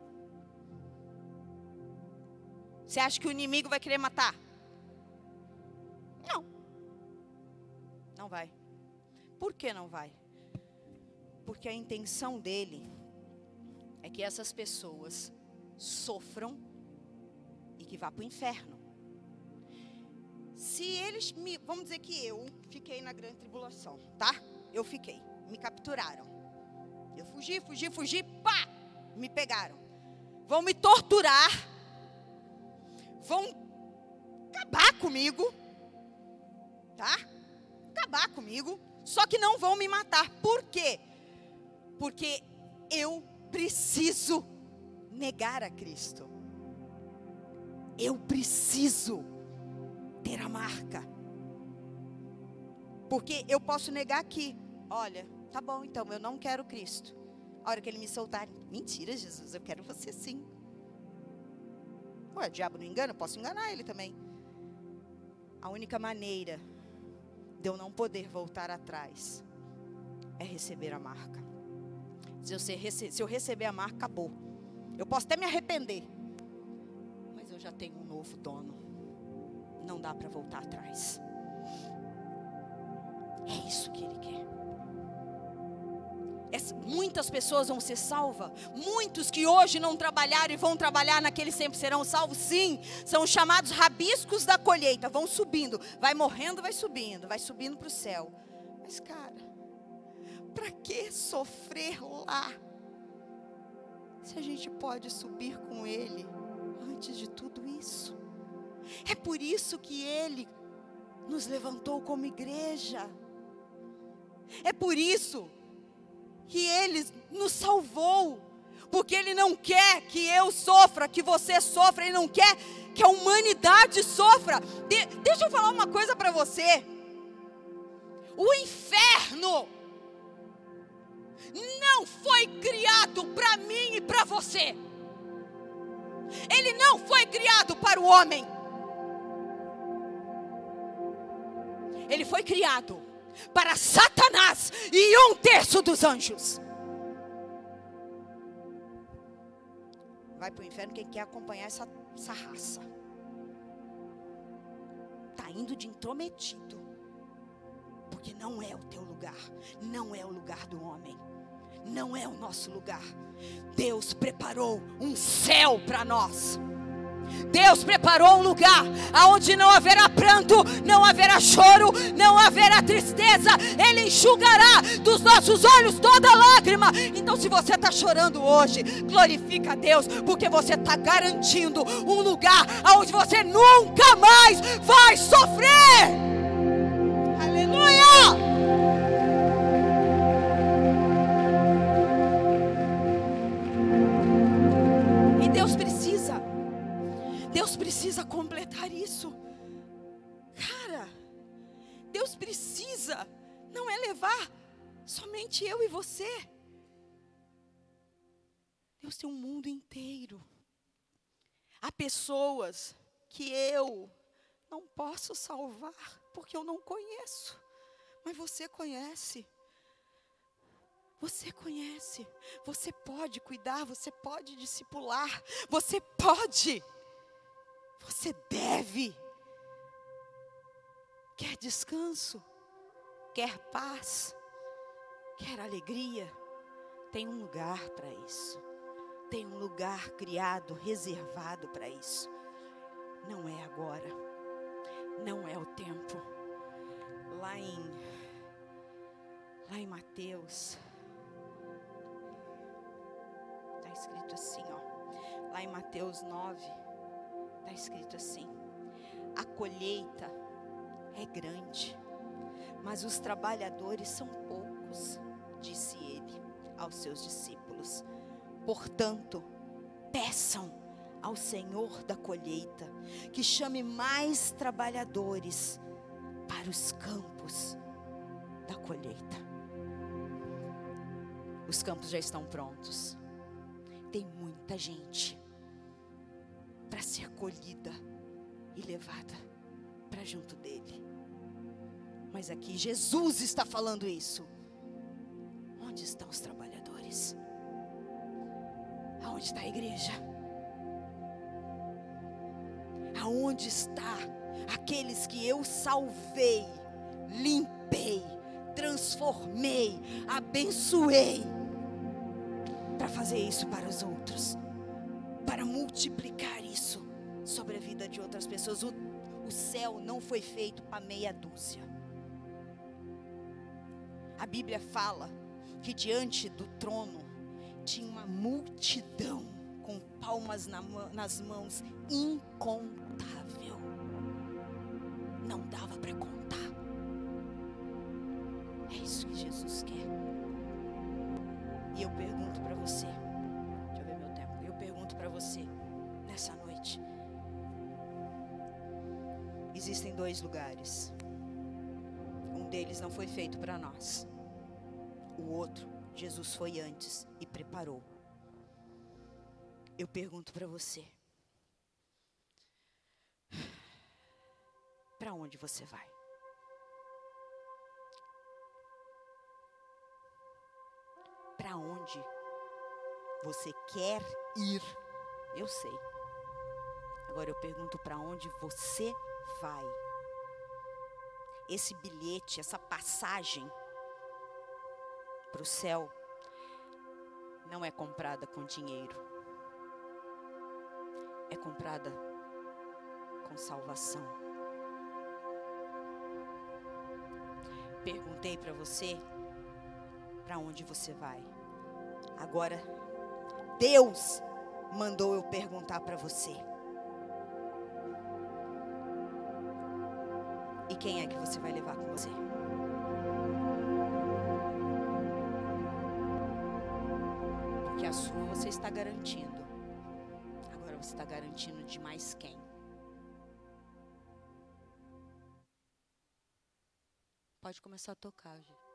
você acha que o inimigo vai querer matar? Não. Não vai. Por que não vai? Porque a intenção dele é que essas pessoas sofram e que vá para o inferno. Se eles me. Vamos dizer que eu fiquei na grande tribulação, tá? Eu fiquei. Me capturaram. Eu fugi, fugi, fugi, pá! Me pegaram. Vão me torturar vão acabar comigo, tá? Acabar comigo, só que não vão me matar. Por quê? Porque eu preciso negar a Cristo. Eu preciso ter a marca. Porque eu posso negar aqui. Olha, tá bom, então eu não quero Cristo. A hora que ele me soltar, mentira, Jesus, eu quero você sim. Ué, o diabo não engana? Eu posso enganar ele também. A única maneira de eu não poder voltar atrás é receber a marca. Se eu, se eu receber a marca, acabou. Eu posso até me arrepender, mas eu já tenho um novo dono. Não dá para voltar atrás. É isso que ele quer muitas pessoas vão ser salvas. Muitos que hoje não trabalharam e vão trabalhar naquele sempre serão salvos. Sim, são os chamados rabiscos da colheita. Vão subindo, vai morrendo, vai subindo, vai subindo para o céu. Mas, cara, para que sofrer lá? Se a gente pode subir com Ele antes de tudo isso. É por isso que Ele nos levantou como igreja. É por isso que Ele nos salvou, porque Ele não quer que eu sofra, que você sofra, Ele não quer que a humanidade sofra. De, deixa eu falar uma coisa para você: o inferno não foi criado para mim e para você, ele não foi criado para o homem. Ele foi criado para Satanás e um terço dos anjos. Vai para o inferno quem quer acompanhar essa, essa raça. Está indo de intrometido. Porque não é o teu lugar, não é o lugar do homem, não é o nosso lugar. Deus preparou um céu para nós. Deus preparou um lugar aonde não haverá pranto, não haverá choro, não haverá tristeza. Ele enxugará dos nossos olhos toda lágrima. Então, se você está chorando hoje, glorifica a Deus, porque você está garantindo um lugar aonde você nunca mais vai sofrer. Aleluia! Completar isso. Cara, Deus precisa, não é levar somente eu e você. Deus tem um mundo inteiro. Há pessoas que eu não posso salvar porque eu não conheço, mas você conhece. Você conhece, você pode cuidar, você pode discipular, você pode. Você deve. Quer descanso? Quer paz? Quer alegria? Tem um lugar para isso. Tem um lugar criado, reservado para isso. Não é agora. Não é o tempo. Lá em lá em Mateus está escrito assim, ó. Lá em Mateus 9 Está escrito assim: a colheita é grande, mas os trabalhadores são poucos, disse ele aos seus discípulos. Portanto, peçam ao Senhor da colheita que chame mais trabalhadores para os campos da colheita. Os campos já estão prontos. Tem muita gente para ser acolhida e levada para junto dele. Mas aqui Jesus está falando isso. Onde estão os trabalhadores? Aonde está a igreja? Aonde está aqueles que eu salvei, limpei, transformei, abençoei para fazer isso para os outros? para multiplicar de outras pessoas. O, o céu não foi feito para meia dúzia. A Bíblia fala que diante do trono tinha uma multidão com palmas na, nas mãos, incontável. Não dava para contar. É isso que Jesus quer. E eu pergunto para você para você Existem dois lugares. Um deles não foi feito para nós. O outro, Jesus foi antes e preparou. Eu pergunto para você: para onde você vai? Para onde você quer ir? Eu sei. Agora eu pergunto para onde você. Esse bilhete, essa passagem para o céu não é comprada com dinheiro. É comprada com salvação. Perguntei para você para onde você vai. Agora Deus mandou eu perguntar para você. Quem é que você vai levar com você? Porque a sua você está garantindo. Agora você está garantindo de mais quem? Pode começar a tocar, gente.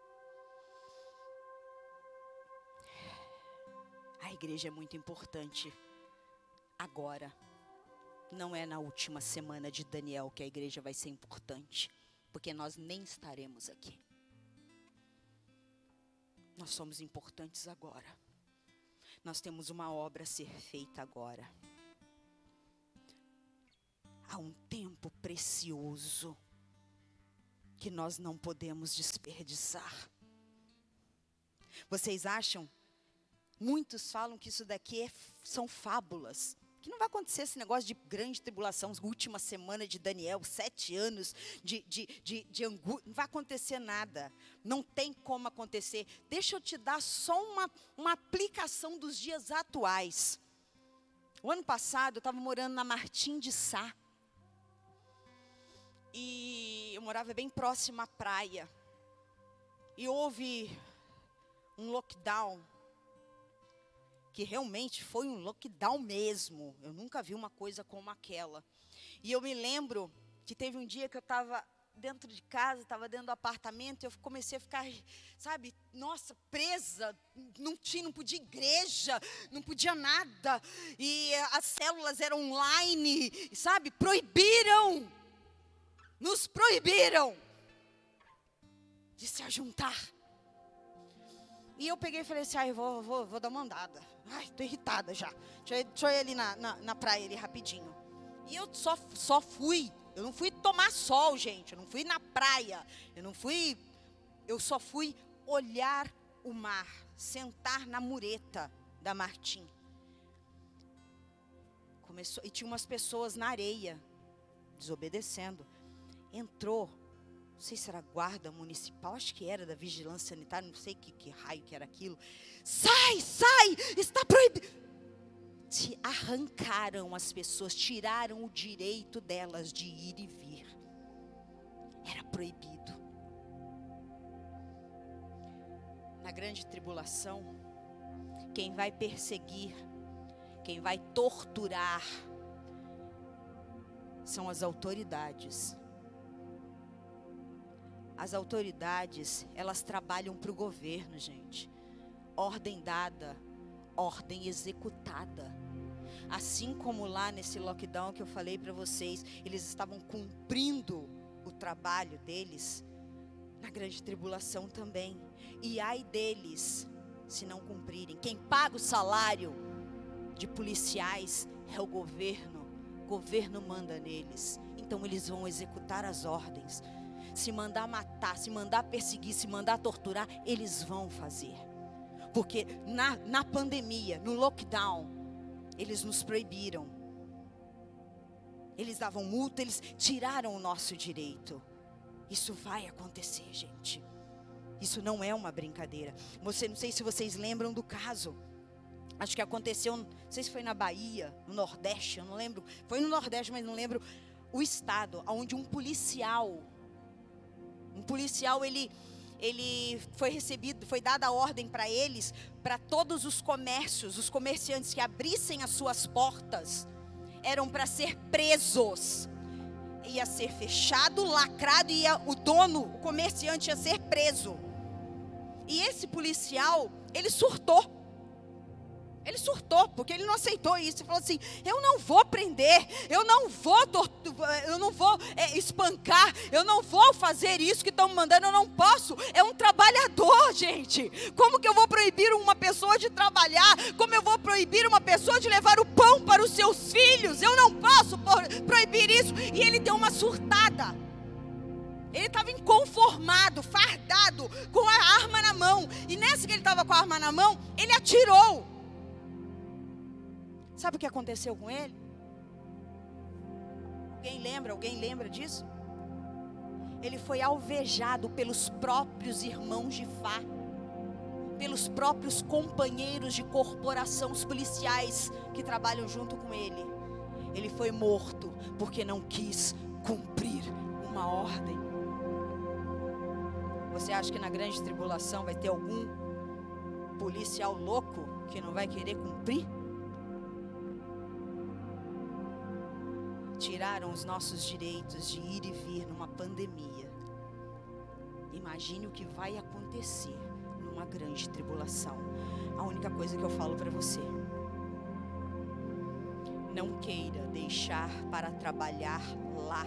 A igreja é muito importante agora. Não é na última semana de Daniel que a igreja vai ser importante, porque nós nem estaremos aqui. Nós somos importantes agora. Nós temos uma obra a ser feita agora. Há um tempo precioso que nós não podemos desperdiçar. Vocês acham? Muitos falam que isso daqui é, são fábulas. Que não vai acontecer esse negócio de grande tribulação, última semana de Daniel, sete anos de, de, de, de angústia. Não vai acontecer nada. Não tem como acontecer. Deixa eu te dar só uma, uma aplicação dos dias atuais. O ano passado eu estava morando na Martim de Sá. E eu morava bem próximo à praia. E houve um lockdown que realmente foi um lockdown mesmo. Eu nunca vi uma coisa como aquela. E eu me lembro que teve um dia que eu estava dentro de casa, estava dentro do apartamento, e eu comecei a ficar, sabe, nossa, presa, não tinha, não podia igreja, não podia nada, e as células eram online, sabe, proibiram, nos proibiram de se ajuntar. E eu peguei e falei assim, ai, vou, vou, vou dar uma andada. Ai, tô irritada já. Deixa eu, deixa eu ir ali na, na, na praia ali rapidinho. E eu só, só fui. Eu não fui tomar sol, gente. Eu não fui na praia. Eu não fui. Eu só fui olhar o mar, sentar na mureta da Martim. Começou, e tinha umas pessoas na areia, desobedecendo. Entrou não sei se era guarda municipal, acho que era da vigilância sanitária, não sei que, que raio que era aquilo. Sai, sai, está proibido. Te arrancaram as pessoas, tiraram o direito delas de ir e vir. Era proibido. Na grande tribulação, quem vai perseguir, quem vai torturar, são as autoridades as autoridades, elas trabalham para o governo, gente. Ordem dada, ordem executada. Assim como lá nesse lockdown que eu falei para vocês, eles estavam cumprindo o trabalho deles, na grande tribulação também. E ai deles, se não cumprirem. Quem paga o salário de policiais é o governo. O governo manda neles. Então eles vão executar as ordens se mandar matar, se mandar perseguir, se mandar torturar, eles vão fazer. Porque na, na pandemia, no lockdown, eles nos proibiram. Eles davam multa, eles tiraram o nosso direito. Isso vai acontecer, gente. Isso não é uma brincadeira. Você não sei se vocês lembram do caso. Acho que aconteceu, não sei se foi na Bahia, no Nordeste, eu não lembro. Foi no Nordeste, mas não lembro o estado onde um policial um policial, ele, ele foi recebido, foi dada a ordem para eles, para todos os comércios, os comerciantes que abrissem as suas portas, eram para ser presos. Ia ser fechado, lacrado, e o dono, o comerciante ia ser preso. E esse policial, ele surtou. Ele surtou, porque ele não aceitou isso. Ele falou assim: eu não vou prender, eu não vou, eu não vou é, espancar, eu não vou fazer isso que estão me mandando, eu não posso. É um trabalhador, gente. Como que eu vou proibir uma pessoa de trabalhar? Como eu vou proibir uma pessoa de levar o pão para os seus filhos? Eu não posso proibir isso. E ele deu uma surtada. Ele estava inconformado, fardado, com a arma na mão. E nessa que ele estava com a arma na mão, ele atirou. Sabe o que aconteceu com ele? Alguém lembra? Alguém lembra disso? Ele foi alvejado pelos próprios irmãos de Fá, pelos próprios companheiros de corporação, os policiais que trabalham junto com ele. Ele foi morto porque não quis cumprir uma ordem. Você acha que na grande tribulação vai ter algum policial louco que não vai querer cumprir? Tiraram os nossos direitos de ir e vir numa pandemia. Imagine o que vai acontecer numa grande tribulação. A única coisa que eu falo para você: não queira deixar para trabalhar lá,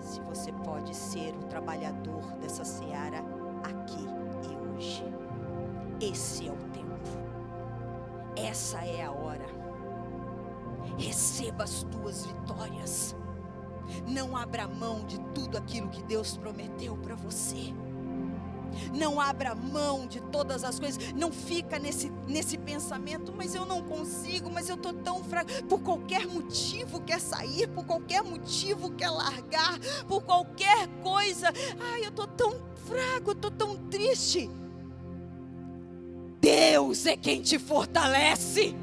se você pode ser o trabalhador dessa seara aqui e hoje. Esse é o tempo, essa é a hora receba as tuas vitórias. Não abra mão de tudo aquilo que Deus prometeu para você. Não abra mão de todas as coisas. Não fica nesse, nesse pensamento, mas eu não consigo, mas eu estou tão fraco. Por qualquer motivo quer sair, por qualquer motivo quer largar, por qualquer coisa. Ai, eu estou tão fraco, eu estou tão triste. Deus é quem te fortalece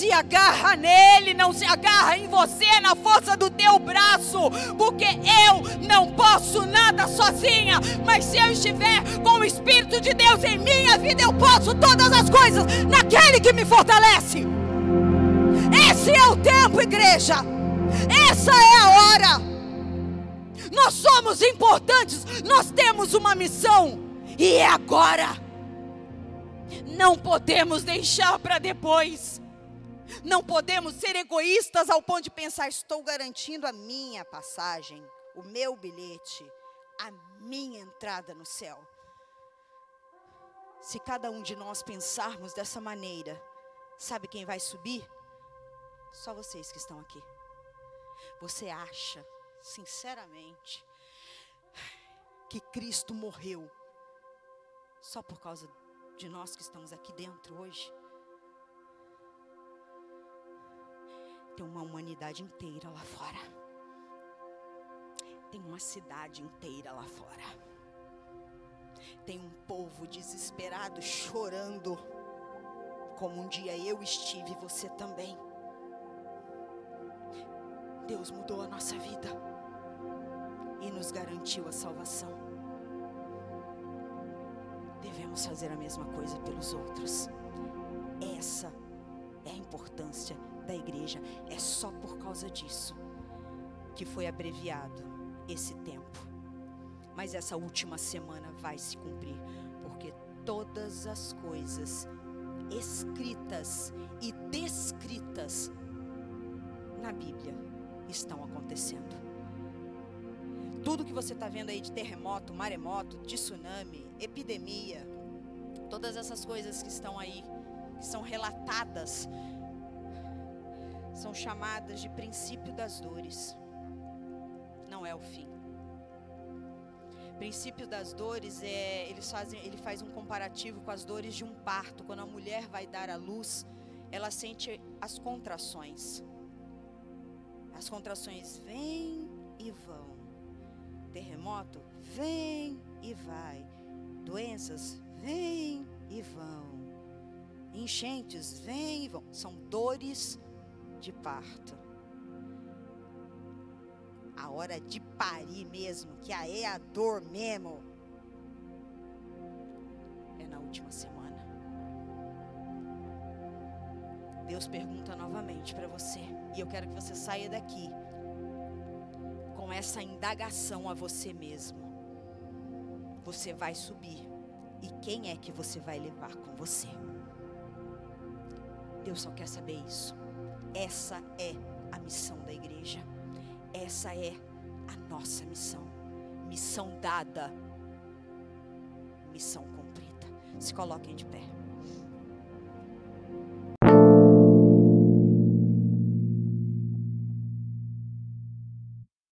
se agarra nele, não se agarra em você, na força do teu braço, porque eu não posso nada sozinha, mas se eu estiver com o Espírito de Deus em minha vida, eu posso todas as coisas naquele que me fortalece. Esse é o tempo, igreja, essa é a hora. Nós somos importantes, nós temos uma missão, e é agora. Não podemos deixar para depois. Não podemos ser egoístas ao ponto de pensar: estou garantindo a minha passagem, o meu bilhete, a minha entrada no céu. Se cada um de nós pensarmos dessa maneira, sabe quem vai subir? Só vocês que estão aqui. Você acha, sinceramente, que Cristo morreu só por causa de nós que estamos aqui dentro hoje? Tem uma humanidade inteira lá fora. Tem uma cidade inteira lá fora. Tem um povo desesperado chorando, como um dia eu estive, você também. Deus mudou a nossa vida e nos garantiu a salvação. Devemos fazer a mesma coisa pelos outros. Essa é a importância da igreja. É só por causa disso que foi abreviado esse tempo. Mas essa última semana vai se cumprir, porque todas as coisas escritas e descritas na Bíblia estão acontecendo. Tudo que você está vendo aí de terremoto, maremoto, de tsunami, epidemia, todas essas coisas que estão aí, que são relatadas são chamadas de princípio das dores. Não é o fim. Princípio das dores é, ele faz um comparativo com as dores de um parto. Quando a mulher vai dar à luz, ela sente as contrações. As contrações vêm e vão. Terremoto vem e vai. Doenças vêm e vão. Enchentes vêm e vão. São dores de parto. A hora de parir mesmo, que aí é a dor mesmo, é na última semana. Deus pergunta novamente para você, e eu quero que você saia daqui com essa indagação a você mesmo. Você vai subir, e quem é que você vai levar com você? Deus só quer saber isso. Essa é a missão da igreja. Essa é a nossa missão. Missão dada, missão cumprida. Se coloquem de pé.